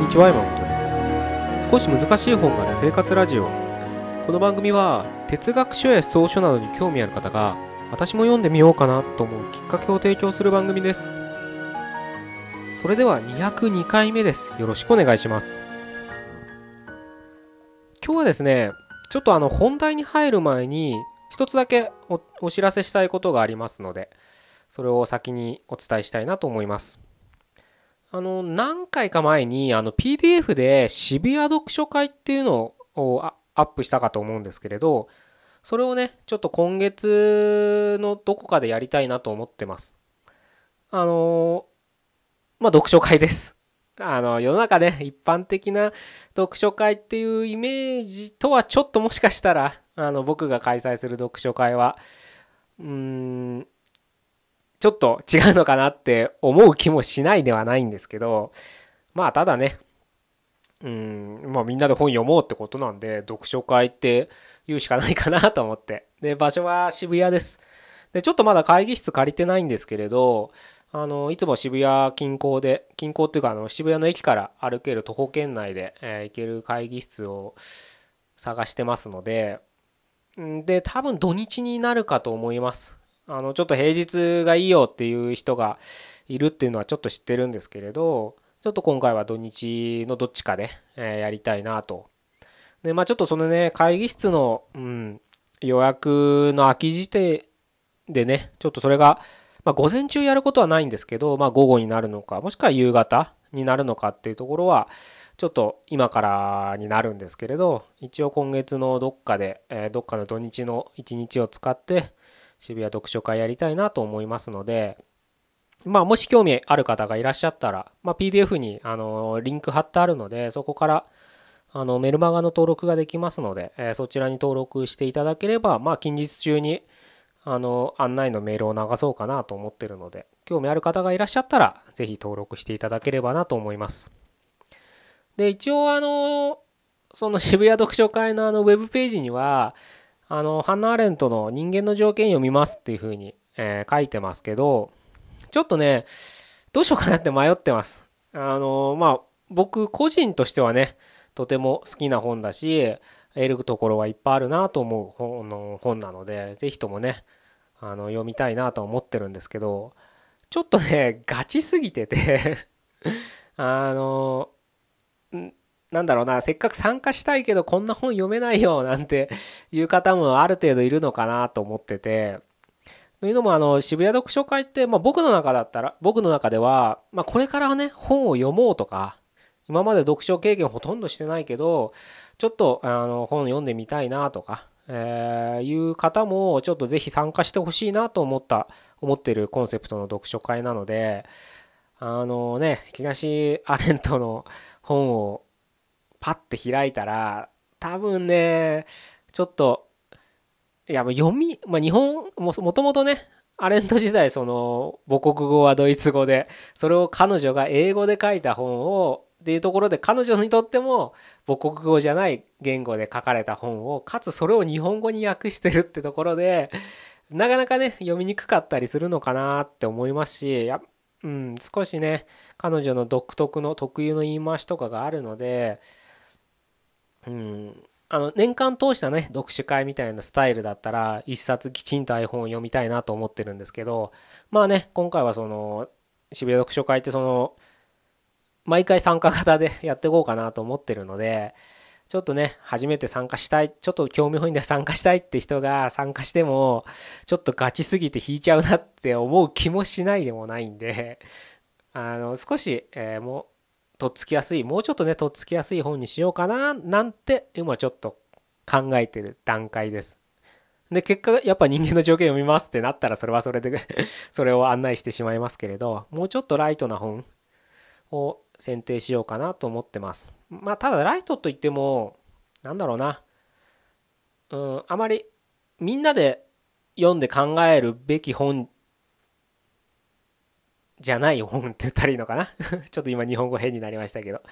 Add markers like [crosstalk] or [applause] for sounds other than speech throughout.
こんにちは山本です。少し難しい本がある生活ラジオ。この番組は哲学書や思想書などに興味ある方が私も読んでみようかなと思うきっかけを提供する番組です。それでは202回目です。よろしくお願いします。今日はですねちょっとあの本題に入る前に一つだけおお知らせしたいことがありますのでそれを先にお伝えしたいなと思います。あの、何回か前に、あの、PDF で渋谷読書会っていうのをアップしたかと思うんですけれど、それをね、ちょっと今月のどこかでやりたいなと思ってます。あの、まあ、読書会です。あの、世の中ね、一般的な読書会っていうイメージとはちょっともしかしたら、あの、僕が開催する読書会は、うーん、ちょっと違うのかなって思う気もしないではないんですけどまあただねうんまあみんなで本読もうってことなんで読書会って言うしかないかなと思って。で場所は渋谷です。でちょっとまだ会議室借りてないんですけれどあのいつも渋谷近郊で近郊っていうかあの渋谷の駅から歩ける徒歩圏内で、えー、行ける会議室を探してますのでで多分土日になるかと思います。あのちょっと平日がいいよっていう人がいるっていうのはちょっと知ってるんですけれどちょっと今回は土日のどっちかで、えやりたいなと。でまあちょっとそのね会議室の、うん、予約の空き時点でねちょっとそれが、まあ、午前中やることはないんですけど、まあ、午後になるのかもしくは夕方になるのかっていうところはちょっと今からになるんですけれど一応今月のどっかで、え、どっかの土日の一日を使って渋谷読書会やりたいなと思いますので、まあ、もし興味ある方がいらっしゃったら、まあ、PDF にあのリンク貼ってあるので、そこからあのメルマガの登録ができますので、え、そちらに登録していただければ、まあ、近日中にあの案内のメールを流そうかなと思ってるので、興味ある方がいらっしゃったら、ぜひ登録していただければなと思います。で、一応、あの、その渋谷読書会のあのウェブページには、あの、ハンナ・アレントの人間の条件読みますっていうふうに、えー、書いてますけど、ちょっとね、どうしようかなって迷ってます。あの、まあ、僕個人としてはね、とても好きな本だし、得るところはいっぱいあるなと思う本の本なので、ぜひともね、あの、読みたいなと思ってるんですけど、ちょっとね、ガチすぎてて [laughs] あの、なんだろうな、せっかく参加したいけどこんな本読めないよなんて [laughs] いう方もある程度いるのかなと思ってて、というのもあの渋谷読書会って、まあ、僕の中だったら、僕の中では、まあ、これからね、本を読もうとか、今まで読書経験ほとんどしてないけど、ちょっとあの本読んでみたいなとか、えー、いう方もちょっとぜひ参加してほしいなと思った、思ってるコンセプトの読書会なので、あのね、東アレントの本をパッて開いたら多分ねちょっといやもう読み、まあ、日本もともとねアレント時代その母国語はドイツ語でそれを彼女が英語で書いた本をっていうところで彼女にとっても母国語じゃない言語で書かれた本をかつそれを日本語に訳してるってところでなかなかね読みにくかったりするのかなって思いますしや、うん、少しね彼女の独特の特有の言い回しとかがあるのでうん、あの年間通したね読書会みたいなスタイルだったら一冊きちんと iPhone を読みたいなと思ってるんですけどまあね今回はその渋谷読書会ってその毎回参加型でやっていこうかなと思ってるのでちょっとね初めて参加したいちょっと興味本位で参加したいって人が参加してもちょっとガチすぎて引いちゃうなって思う気もしないでもないんであの少し、えー、もうとっつきやすいもうちょっとねとっつきやすい本にしようかななんて今ちょっと考えてる段階です。で結果やっぱ人間の条件読みますってなったらそれはそれで [laughs] それを案内してしまいますけれどもうちょっとライトな本を選定しようかなと思ってます。まあただライトといってもなんだろうなうんあまりみんなで読んで考えるべき本じゃない本って言ったらいいのかな？[laughs] ちょっと今日本語変になりましたけど。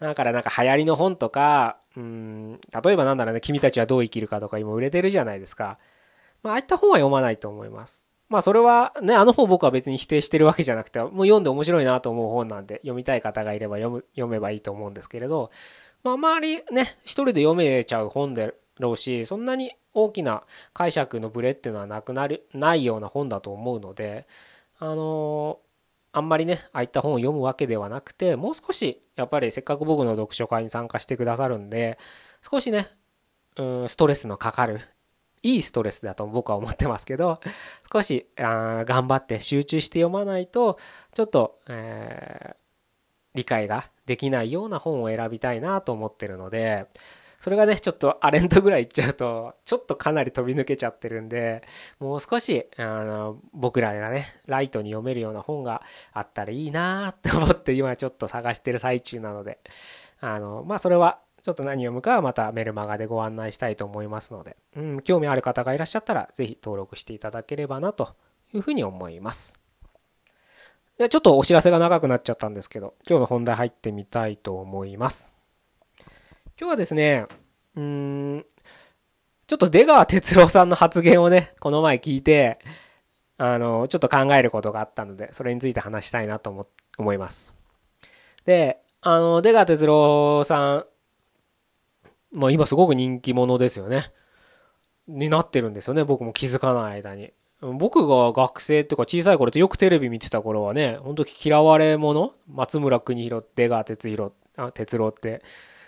だからなんか流行りの本とか、うん、例えばなんだろうね、君たちはどう生きるかとか今売れてるじゃないですか。まあ、ああいった本は読まないと思います。まあそれはね、あの本僕は別に否定してるわけじゃなくて、もう読んで面白いなと思う本なんで、読みたい方がいれば読む読めばいいと思うんですけれど、まあ周りね、一人で読めちゃう本だろうし、そんなに大きな解釈のブレっていうのはなくなる、ないような本だと思うので、あのー、あんまりね、ああいった本を読むわけではなくて、もう少し、やっぱりせっかく僕の読書会に参加してくださるんで、少しね、うん、ストレスのかかるいいストレスだと僕は思ってますけど少しあ頑張って集中して読まないとちょっと、えー、理解ができないような本を選びたいなと思ってるのでそれがねちょっとアレントぐらいいっちゃうとちょっとかなり飛び抜けちゃってるんでもう少しあの僕らがねライトに読めるような本があったらいいなって思って今ちょっと探してる最中なのであのまあそれはちょっと何読むかはまたメルマガでご案内したいと思いますので、うん、興味ある方がいらっしゃったら、ぜひ登録していただければなというふうに思います。でちょっとお知らせが長くなっちゃったんですけど、今日の本題入ってみたいと思います。今日はですね、うーん、ちょっと出川哲朗さんの発言をね、この前聞いて、あの、ちょっと考えることがあったので、それについて話したいなと思います。で、あの、出川哲朗さん、まあ今すごく人気者ですよね。になってるんですよね。僕も気づかない間に。僕が学生っていうか小さい頃ってよくテレビ見てた頃はね、本当嫌われ者？松村邦弘、出川哲弘、哲郎って、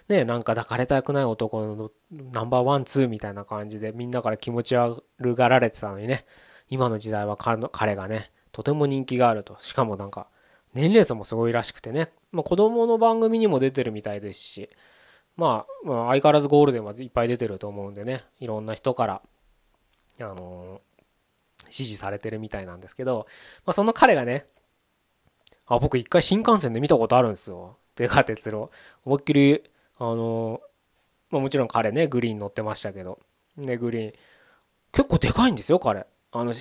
ね、なんか抱かれたくない男のナンバーワン、ツーみたいな感じでみんなから気持ち悪がられてたのにね、今の時代は彼がね、とても人気があると。しかもなんか、年齢層もすごいらしくてね、まあ、子供の番組にも出てるみたいですし、まあ、まあ、相変わらずゴールデンはいっぱい出てると思うんでね。いろんな人からあの、支持されてるみたいなんですけど、まあ、その彼がねあ僕一回新幹線で見たことあるんですよ。出川哲郎思いっきりあの、まあ、もちろん彼ねグリーン乗ってましたけど。ねグリーン結構でかいんですよ彼。あの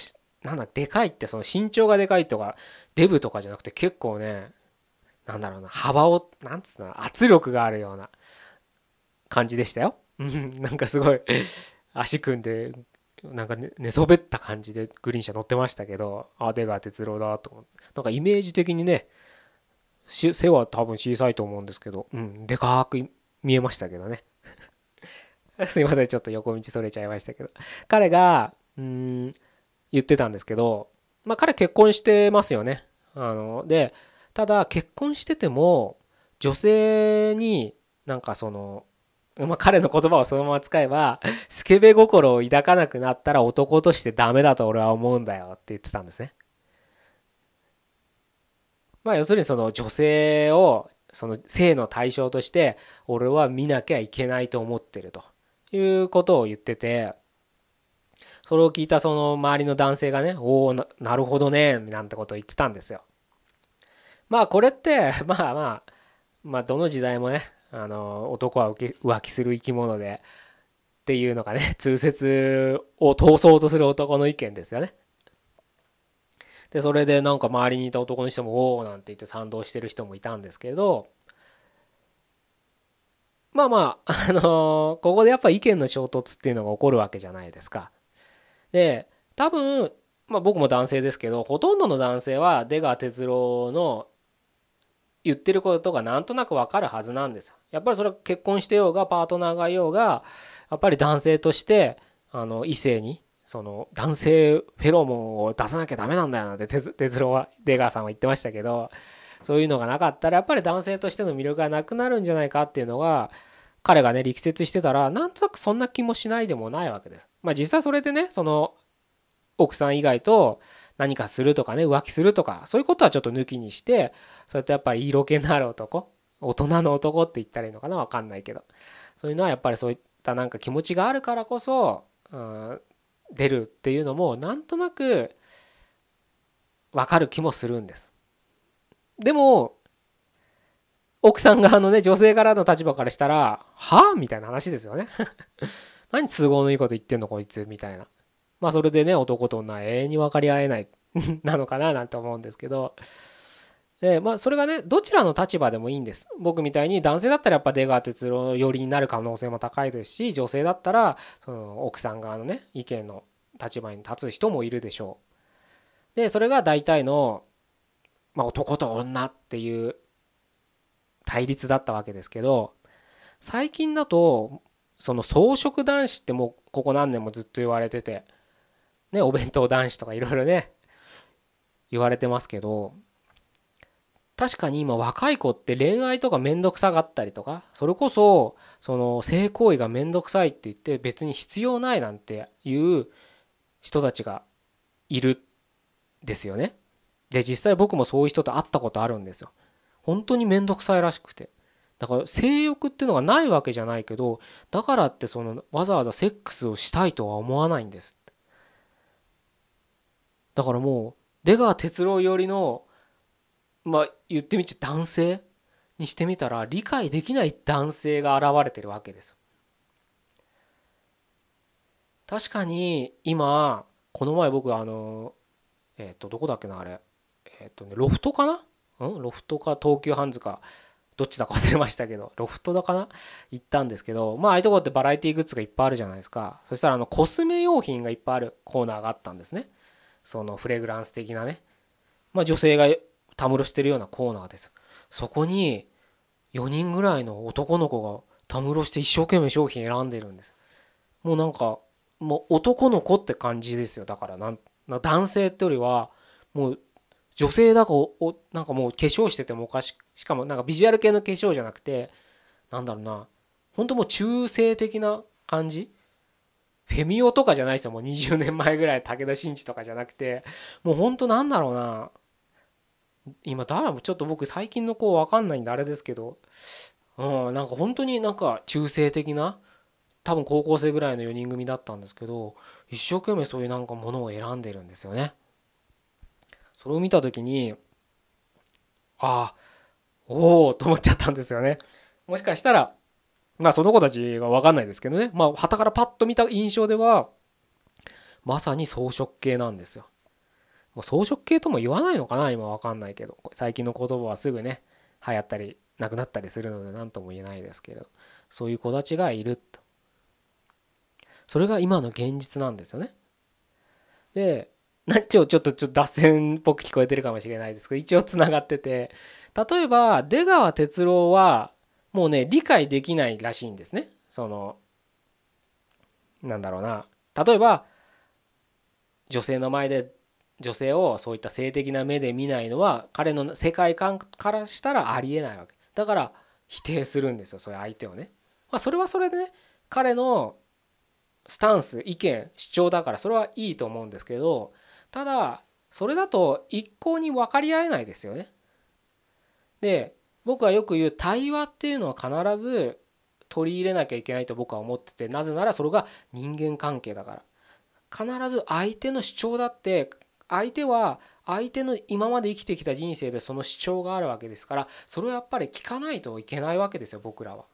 なんだでかいってその身長がでかいとかデブとかじゃなくて結構ねなんだろうな幅をなんつうの圧力があるような感じでしたよ。なんかすごい足組んでなんか寝そべった感じでグリーン車乗ってましたけどあ出川哲郎だと思って。なんかイメージ的にね背は多分小さいと思うんですけどうんでかく見えましたけどね。[laughs] すいませんちょっと横道それちゃいましたけど。彼がうん言ってたんですけどまあ彼結婚してますよね。あのでただ結婚してても女性になんかそのまあ、彼の言葉をそのまま使えば、[laughs] スケベ心を抱かなくなったら男としてダメだと俺は思うんだよって言ってたんですね。まあ要するにその女性をその性の対象として俺は見なきゃいけないと思ってるということを言ってて、それを聞いたその周りの男性がね、おおなるほどね、なんてことを言ってたんですよ。まあこれって、ま [laughs] あまあ、まあどの時代もね、あの男は浮気する生き物でっていうのがね通説を通そうとする男の意見ですよね。でそれでなんか周りにいた男の人も「おお」なんて言って賛同してる人もいたんですけどまあまああのー、ここでやっぱ意見の衝突っていうのが起こるわけじゃないですか。で多分まあ僕も男性ですけどほとんどの男性は出川哲朗の言ってることがなんとなくわかるはずなんですよ。やっぱりそれは結婚してようがパートナーがいようがやっぱり男性としてあの異性にその男性フェロモンを出さなきゃダメなんだよなんて哲郎は出川さんは言ってましたけどそういうのがなかったらやっぱり男性としての魅力がなくなるんじゃないかっていうのが彼がね力説してたらなんとなくそんな気もしないでもないわけです。まあ実際それでねその奥さん以外と何かするとかね浮気するとかそういうことはちょっと抜きにしてそうやってやっぱり色気のある男大人の男って言ったらいいのかな分かんないけどそういうのはやっぱりそういったなんか気持ちがあるからこそ、うん、出るっていうのもなんとなく分かる気もするんです。でも奥さん側のね女性からの立場からしたら「はあ?」みたいな話ですよね。[laughs] 何都合のいいこと言ってんのこいつ？みたいな。まあそれでね男と女永遠に分かり合えない [laughs] なのかな？なんて思うんですけどでまあそれがねどちらの立場でもいいんです。僕みたいに男性だったらやっぱ出川哲朗寄りになる可能性も高いですし女性だったらその奥さん側のね意見の立場に立つ人もいるでしょう。でそれが大体の、まあ、男と女っていう対立だったわけですけど最近だとその草食男子ってもうここ何年もずっと言われててねお弁当男子とかいろいろね言われてますけど確かに今若い子って恋愛とかめんどくさがったりとかそれこそその性行為がめんどくさいって言って別に必要ないなんていう人たちがいるですよね。で実際僕もそういう人と会ったことあるんですよ。本当にめんどくさいらしくて。だから性欲っていうのがないわけじゃないけどだからってそのわざわざセックスをしたいとは思わないんですだからもう出川哲朗寄りのまあ言ってみちゃ男性にしてみたら理解できない男性が現れてるわけです。確かに今この前僕あのえっ、とどこだっけなあれ。えっ、とねロフトかな？うん？ロフトか東急ハンズか。どっちだか忘れましたけど。[laughs] ロフトだかな？行ったんですけど。まあああいうとこってバラエティグッズがいっぱいあるじゃないですか。そしたらあのコスメ用品がいっぱいあるコーナーがあったんですね。そのフレグランス的なね。まあ女性がたむろしてるようなコーナーです。そこに4人ぐらいの男の子がたむろして一生懸命商品選んでるんです。もうなんかもう男の子って感じですよ。だからなん男性ってよりはもう女性だかおなんかもう化粧しててもおかししかもなんかビジュアル系の化粧じゃなくてなんだろうな。本当もう中性的な感じ。フェミオとかじゃないですよ。もう20年前ぐらい武田真治とかじゃなくて。もう本当なんだろうな。今誰もちょっと僕最近の子分かんないんであれですけどうんなんか本当になんか中性的な多分高校生ぐらいの4人組だったんですけど一生懸命そういうなんかものを選んでるんですよね。それを見た時にああおおと思っちゃったんですよね。もしかしたらまあその子たちは分かんないですけどねまあはたからパッと見た印象ではまさに装飾系なんですよ。もう装飾系とも言わないのかな今分かんないけど。最近の言葉はすぐね流行ったりなくなったりするので何とも言えないですけど。そういう子たちがいると。それが今の現実なんですよね。で今日ちょっとちょっと脱線っぽく聞こえてるかもしれないですけど一応つながってて。例えば出川哲朗はもうね理解できないらしいんですね。そのなんだろうな。例えば女性の前で女性をそういった性的な目で見ないのは彼の世界観からしたらありえないわけ。だから否定するんですよそういう相手をね、まあ、それはそれでね彼のスタンス意見主張だからそれはいいと思うんですけどただそれだと一向に分かり合えないですよね。で僕はよく言う対話っていうのは必ず取り入れなきゃいけないと僕は思っててなぜならそれが人間関係だから。必ず相手の主張だって相手は相手の今まで生きてきた人生でその主張があるわけですからそれをやっぱり聞かないといけないわけですよ僕らは。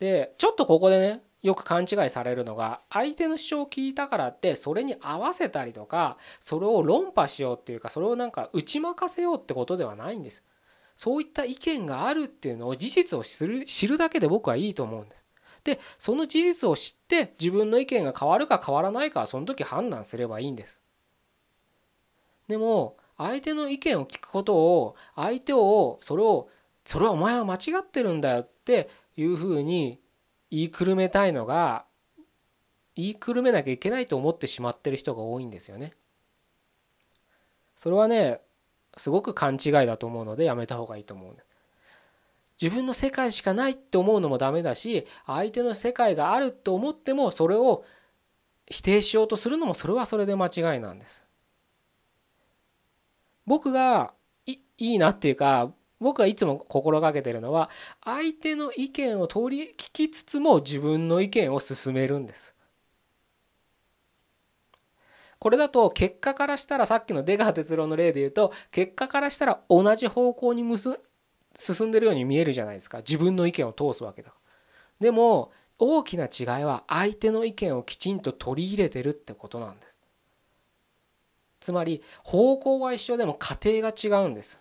でちょっとここでねよく勘違いされるのが相手の主張を聞いたからってそれに合わせたりとかそれを論破しようっていうかそれをなんか打ち負かせようってことではないんです。そういった意見があるっていうのを事実を知る知るだけで僕はいいと思うんです。でその事実を知って自分の意見が変わるか変わらないかはその時判断すればいいんです。でも相手の意見を聞くことを相手をそれをそれはお前は間違ってるんだよっていうふうに言いくるめたいのが言いくるめなきゃいけないと思ってしまってる人が多いんですよね。それはねすごく勘違いだと思うのでやめた方がいいと思う自分の世界しかないって思うのもダメだし相手の世界があると思ってもそれを否定しようとするのもそれはそれで間違いなんです。僕がいいなっていうか僕はいつも心がけてるのは相手の意見を通り聞きつつも自分の意見を進めるんです。これだと結果からしたらさっきの出川哲朗の例で言うと結果からしたら同じ方向にむす進んでるように見えるじゃないですか自分の意見を通すわけだから。でも大きな違いは相手の意見をきちんと取り入れてるってことなんです。つまり方向は一緒でも過程が違うんです。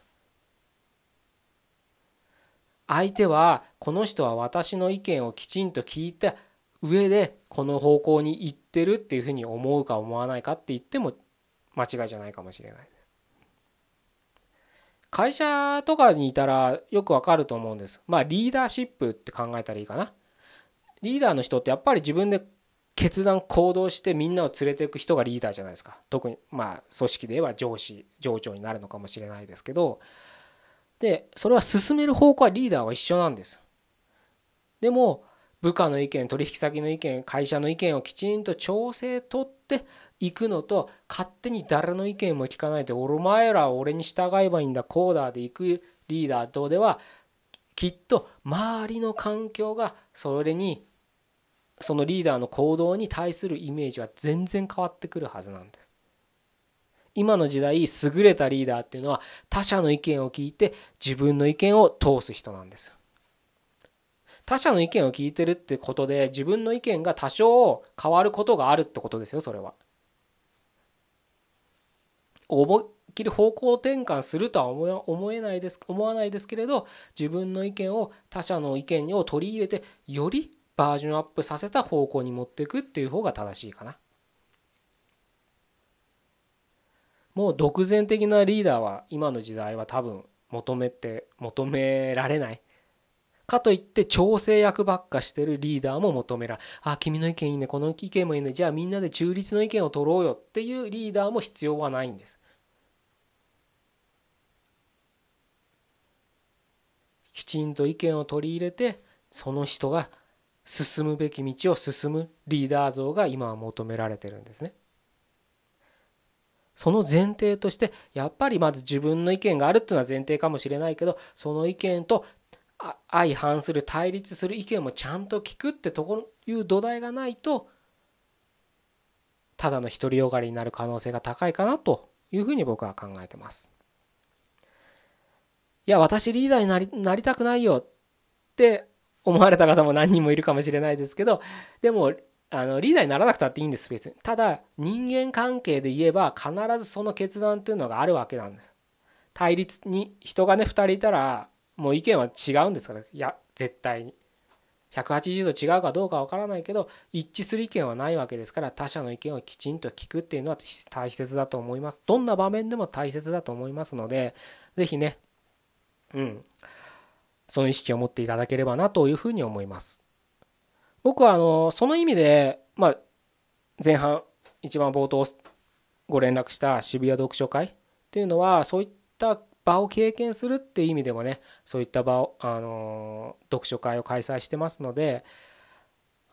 相手はこの人は私の意見をきちんと聞いた上でこの方向に行ってるっていうふうに思うか思わないかって言っても間違いじゃないかもしれない。会社とかにいたらよくわかると思うんです。まあリーダーシップって考えたらいいかな。リーダーの人ってやっぱり自分で決断行動してみんなを連れていく人がリーダーじゃないですか。特にまあ組織で言えば上司上長になるのかもしれないですけど。でそれは進める方向はリーダーは一緒なんです。でも部下の意見取引先の意見会社の意見をきちんと調整とっていくのと勝手に誰の意見も聞かないでお前らは俺に従えばいいんだコーダーで行くリーダーとではきっと周りの環境がそれにそのリーダーの行動に対するイメージは全然変わってくるはずなんです。今の時代優れたリーダーっていうのは他者の意見を聞いて自分の意見を通す人なんです。他者の意見を聞いてるってことで自分の意見が多少変わることがあるってことですよそれは。思いっきり方向転換するとは思えないです思わないですけれど自分の意見を他者の意見を取り入れてよりバージョンアップさせた方向に持っていくっていう方が正しいかな。もう独善的なリーダーは今の時代は多分求めて求められない。かといって調整役ばっかしてるリーダーも求められあ君の意見いいねこの意見もいいねじゃあみんなで中立の意見を取ろうよっていうリーダーも必要はないんです。きちんと意見を取り入れてその人が進むべき道を進むリーダー像が今は求められてるんですね。その前提としてやっぱりまず自分の意見があるっていうのは前提かもしれないけどその意見と相反する対立する意見もちゃんと聞くってとこいう土台がないとただの独りよがりになる可能性が高いかなというふうに僕は考えてます。いや私リーダーになりなりたくないよって思われた方も何人もいるかもしれないですけどでもあのリーダーにならなくたっていいんです別に。ただ人間関係で言えば必ずその決断っていうのがあるわけなんです。対立に人がね2人いたらもう意見は違うんですから。いや絶対に。180度違うかどうかわからないけど一致する意見はないわけですから他者の意見をきちんと聞くっていうのは大切だと思います。どんな場面でも大切だと思いますので是非ね。うん。その意識を持っていただければなというふうに思います。僕はあのその意味で、まあ、前半一番冒頭ご連絡した渋谷読書会っていうのはそういった場を経験するっていう意味でもねそういった場を、あの読書会を開催してますので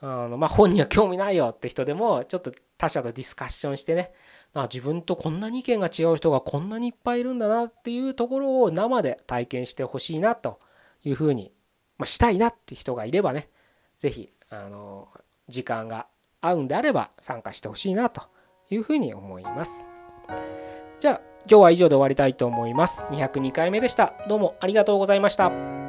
あの、まあ、本には興味ないよって人でもちょっと他者とディスカッションしてねあ自分とこんなに意見が違う人がこんなにいっぱいいるんだなっていうところを生で体験してほしいなというふうに、まあ、したいなって人がいればね是非あの時間が合うんであれば参加してほしいなというふうに思います。じゃあ今日は以上で終わりたいと思います。202回目でした。どうもありがとうございました。